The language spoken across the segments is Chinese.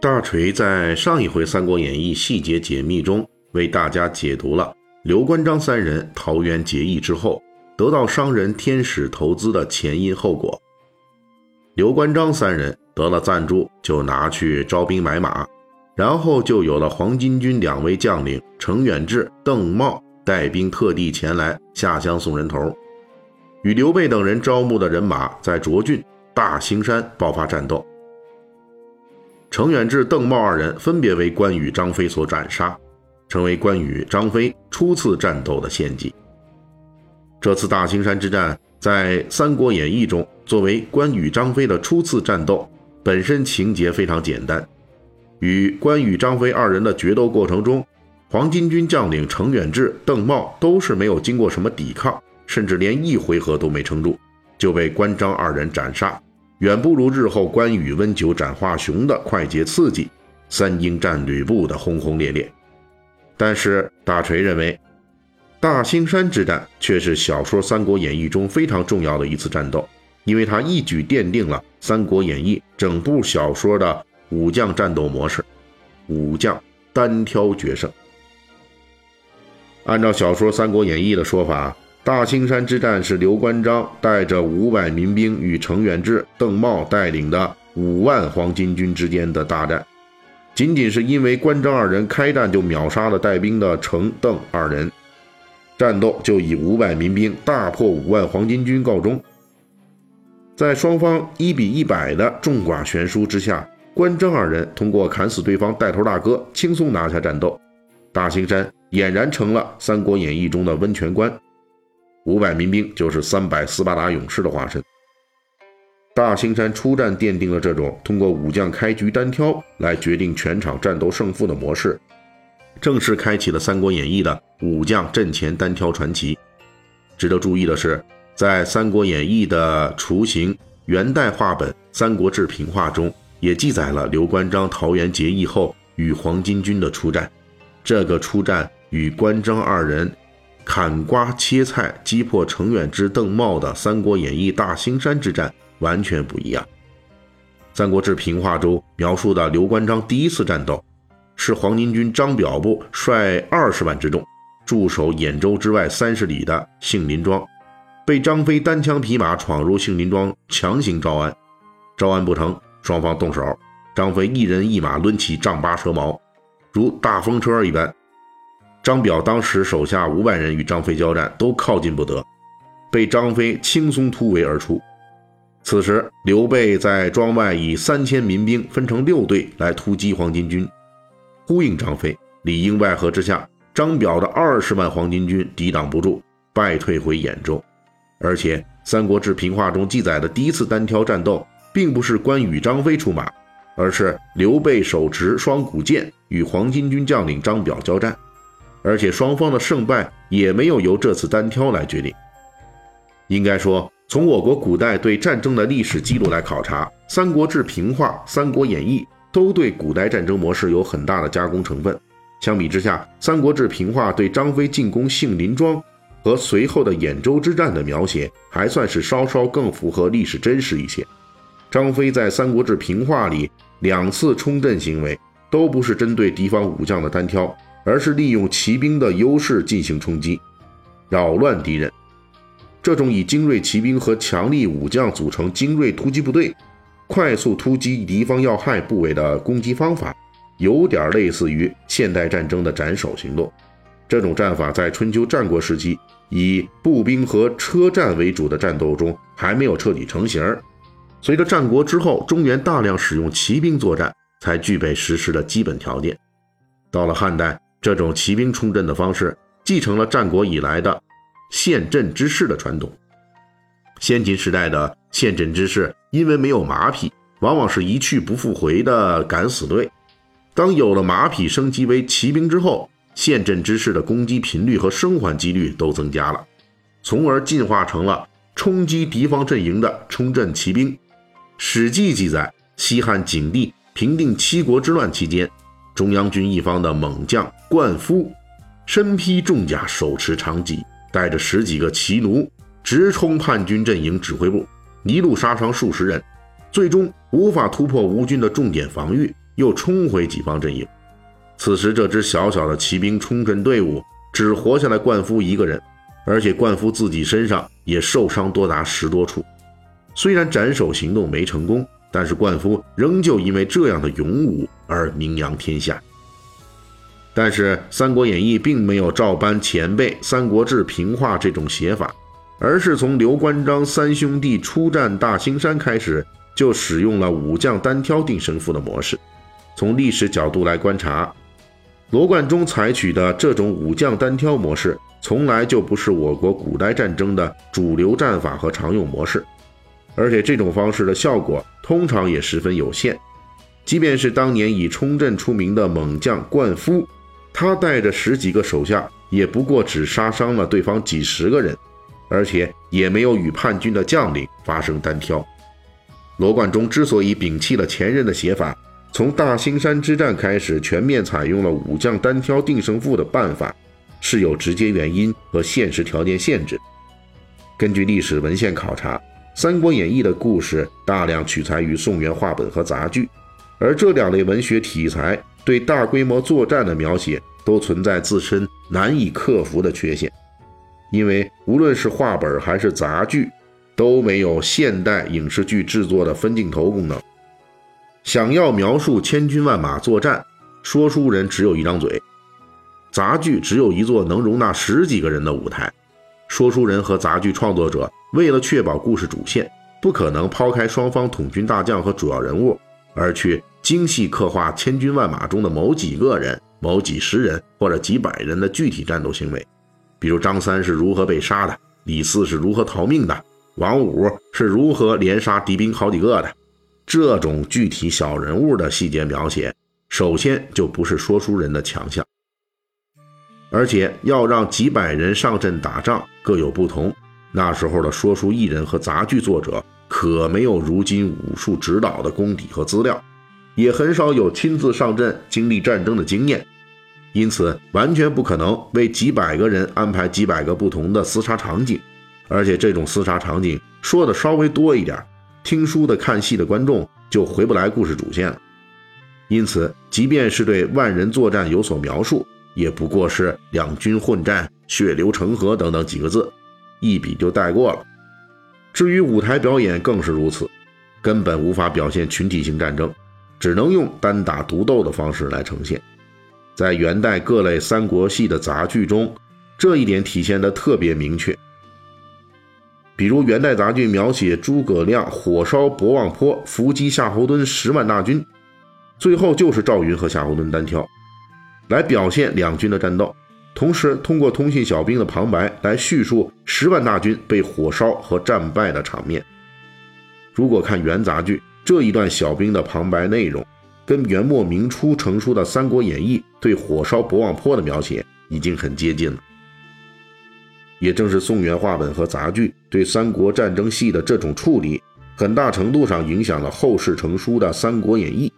大锤在上一回《三国演义》细节解密中为大家解读了刘关张三人桃园结义之后得到商人天使投资的前因后果。刘关张三人得了赞助，就拿去招兵买马，然后就有了黄巾军两位将领程远志、邓茂带兵特地前来下乡送人头，与刘备等人招募的人马在涿郡、大兴山爆发战斗。程远志、邓茂二人分别为关羽、张飞所斩杀，成为关羽、张飞初次战斗的献祭。这次大青山之战在《三国演义》中作为关羽、张飞的初次战斗，本身情节非常简单。与关羽、张飞二人的决斗过程中，黄巾军将领程远志、邓茂都是没有经过什么抵抗，甚至连一回合都没撑住，就被关张二人斩杀。远不如日后关羽温酒斩华雄的快捷刺激，三英战吕布的轰轰烈烈。但是大锤认为，大兴山之战却是小说《三国演义》中非常重要的一次战斗，因为它一举奠定了《三国演义》整部小说的武将战斗模式：武将单挑决胜。按照小说《三国演义》的说法。大兴山之战是刘关张带着五百民兵与程远志、邓茂带领的五万黄巾军之间的大战。仅仅是因为关张二人开战就秒杀了带兵的程邓二人，战斗就以五百民兵大破五万黄巾军告终。在双方一比一百的众寡悬殊之下，关张二人通过砍死对方带头大哥，轻松拿下战斗。大兴山俨然成了《三国演义》中的温泉关。五百民兵就是三百斯巴达勇士的化身。大兴山出战奠定了这种通过武将开局单挑来决定全场战斗胜负的模式，正式开启了《三国演义》的武将阵前单挑传奇。值得注意的是，在《三国演义》的雏形元代话本《三国志平话》中，也记载了刘关张桃园结义后与黄巾军的出战。这个出战与关张二人。砍瓜切菜击破程远之、邓茂的《三国演义》大兴山之战完全不一样。《三国志平话》中描述的刘关张第一次战斗，是黄巾军张表部率二十万之众驻守兖州之外三十里的杏林庄，被张飞单枪匹马闯入杏林庄强行招安，招安不成，双方动手，张飞一人一马抡起丈八蛇矛，如大风车一般。张表当时手下五百人与张飞交战，都靠近不得，被张飞轻松突围而出。此时，刘备在庄外以三千民兵分成六队来突击黄巾军，呼应张飞。里应外合之下，张表的二十万黄巾军抵挡不住，败退回兖州。而且，《三国志平话》中记载的第一次单挑战斗，并不是关羽、张飞出马，而是刘备手持双股剑与黄巾军将领张表交战。而且双方的胜败也没有由这次单挑来决定。应该说，从我国古代对战争的历史记录来考察，《三国志平话》《三国演义》都对古代战争模式有很大的加工成分。相比之下，《三国志平话》对张飞进攻杏林庄和随后的兖州之战的描写，还算是稍稍更符合历史真实一些。张飞在《三国志平话》里两次冲阵行为，都不是针对敌方武将的单挑。而是利用骑兵的优势进行冲击，扰乱敌人。这种以精锐骑兵和强力武将组成精锐突击部队，快速突击敌方要害部位的攻击方法，有点类似于现代战争的斩首行动。这种战法在春秋战国时期以步兵和车战为主的战斗中还没有彻底成型。随着战国之后，中原大量使用骑兵作战，才具备实施的基本条件。到了汉代。这种骑兵冲阵的方式，继承了战国以来的陷阵之势的传统。先秦时代的陷阵之势，因为没有马匹，往往是一去不复回的敢死队。当有了马匹升级为骑兵之后，陷阵之势的攻击频率和生还几率都增加了，从而进化成了冲击敌方阵营的冲阵骑兵。《史记》记载，西汉景帝平定七国之乱期间，中央军一方的猛将灌夫，身披重甲，手持长戟，带着十几个骑奴，直冲叛军阵营指挥部，一路杀伤数十人，最终无法突破吴军的重点防御，又冲回己方阵营。此时，这支小小的骑兵冲阵队伍只活下来灌夫一个人，而且灌夫自己身上也受伤多达十多处。虽然斩首行动没成功，但是灌夫仍旧因为这样的勇武而名扬天下。但是，《三国演义》并没有照搬前辈《三国志》平话这种写法，而是从刘关张三兄弟出战大兴山开始，就使用了武将单挑定胜负的模式。从历史角度来观察。罗贯中采取的这种武将单挑模式，从来就不是我国古代战争的主流战法和常用模式，而且这种方式的效果通常也十分有限。即便是当年以冲阵出名的猛将灌夫，他带着十几个手下，也不过只杀伤了对方几十个人，而且也没有与叛军的将领发生单挑。罗贯中之所以摒弃了前任的写法，从大兴山之战开始，全面采用了武将单挑定胜负的办法，是有直接原因和现实条件限制。根据历史文献考察，《三国演义》的故事大量取材于宋元话本和杂剧，而这两类文学题材对大规模作战的描写都存在自身难以克服的缺陷，因为无论是话本还是杂剧，都没有现代影视剧制作的分镜头功能。想要描述千军万马作战，说书人只有一张嘴；杂剧只有一座能容纳十几个人的舞台。说书人和杂剧创作者为了确保故事主线，不可能抛开双方统军大将和主要人物，而去精细刻画千军万马中的某几个人、某几十人或者几百人的具体战斗行为。比如张三是如何被杀的，李四是如何逃命的，王五是如何连杀敌兵好几个的。这种具体小人物的细节描写，首先就不是说书人的强项，而且要让几百人上阵打仗各有不同。那时候的说书艺人和杂剧作者可没有如今武术指导的功底和资料，也很少有亲自上阵经历战争的经验，因此完全不可能为几百个人安排几百个不同的厮杀场景，而且这种厮杀场景说的稍微多一点。听书的、看戏的观众就回不来故事主线了，因此，即便是对万人作战有所描述，也不过是两军混战、血流成河等等几个字，一笔就带过了。至于舞台表演更是如此，根本无法表现群体性战争，只能用单打独斗的方式来呈现。在元代各类三国戏的杂剧中，这一点体现得特别明确。比如元代杂剧描写诸葛亮火烧博望坡，伏击夏侯惇十万大军，最后就是赵云和夏侯惇单挑，来表现两军的战斗，同时通过通信小兵的旁白来叙述十万大军被火烧和战败的场面。如果看元杂剧这一段小兵的旁白内容，跟元末明初成书的《三国演义》对火烧博望坡的描写已经很接近了。也正是宋元话本和杂剧对三国战争戏的这种处理，很大程度上影响了后世成书的《三国演义》，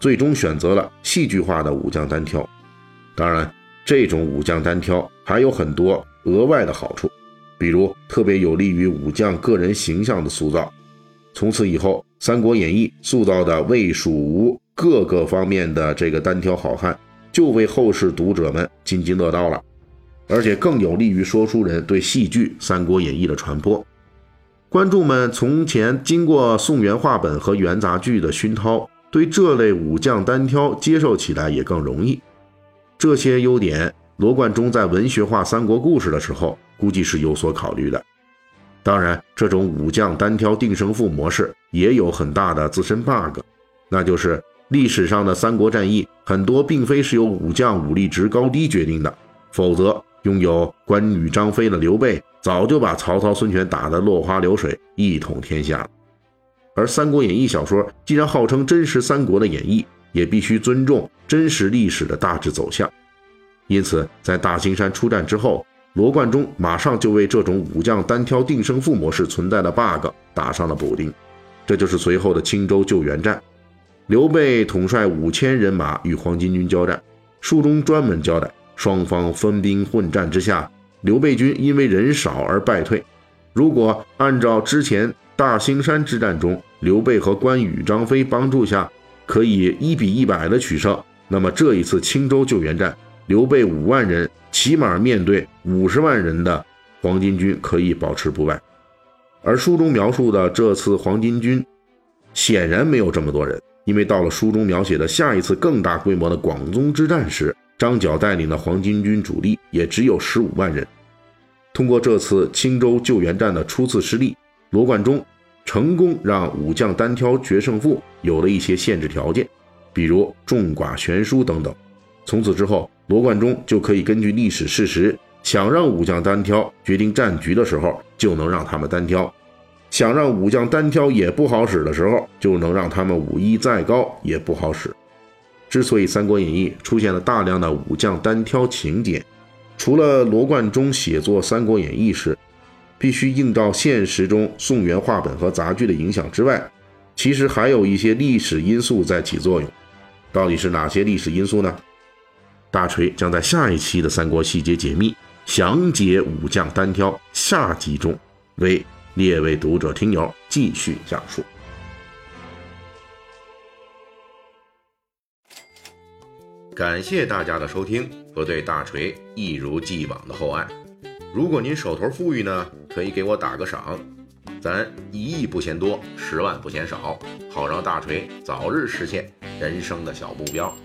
最终选择了戏剧化的武将单挑。当然，这种武将单挑还有很多额外的好处，比如特别有利于武将个人形象的塑造。从此以后，《三国演义》塑造的魏、蜀、吴各个方面的这个单挑好汉，就为后世读者们津津乐道了。而且更有利于说书人对戏剧《三国演义》的传播。观众们从前经过宋元话本和元杂剧的熏陶，对这类武将单挑接受起来也更容易。这些优点，罗贯中在文学化三国故事的时候，估计是有所考虑的。当然，这种武将单挑定胜负模式也有很大的自身 bug，那就是历史上的三国战役很多并非是由武将武力值高低决定的，否则。拥有关羽、张飞的刘备，早就把曹操、孙权打得落花流水，一统天下了。而《三国演义》小说既然号称真实三国的演绎，也必须尊重真实历史的大致走向。因此，在大青山出战之后，罗贯中马上就为这种武将单挑定胜负模式存在的 bug 打上了补丁。这就是随后的青州救援战。刘备统帅五千人马与黄巾军交战，书中专门交代，双方分兵混战之下，刘备军因为人少而败退。如果按照之前大兴山之战中刘备和关羽、张飞帮助下可以一比一百的取胜，那么这一次青州救援战，刘备五万人起码面对五十万人的黄巾军可以保持不败。而书中描述的这次黄巾军显然没有这么多人。因为到了书中描写的下一次更大规模的广宗之战时，张角带领的黄巾军主力也只有十五万人。通过这次青州救援战的初次失利，罗贯中成功让武将单挑决胜负有了一些限制条件，比如众寡悬殊等等。从此之后，罗贯中就可以根据历史事实，想让武将单挑决定战局的时候，就能让他们单挑。想让武将单挑也不好使的时候，就能让他们武艺再高也不好使。之所以《三国演义》出现了大量的武将单挑情节，除了罗贯中写作《三国演义》时必须映照现实中宋元话本和杂剧的影响之外，其实还有一些历史因素在起作用。到底是哪些历史因素呢？大锤将在下一期的《三国细节解密》详解武将单挑下集中为。列位读者、听友，继续讲述。感谢大家的收听和对大锤一如既往的厚爱。如果您手头富裕呢，可以给我打个赏，咱一亿不嫌多，十万不嫌少，好让大锤早日实现人生的小目标。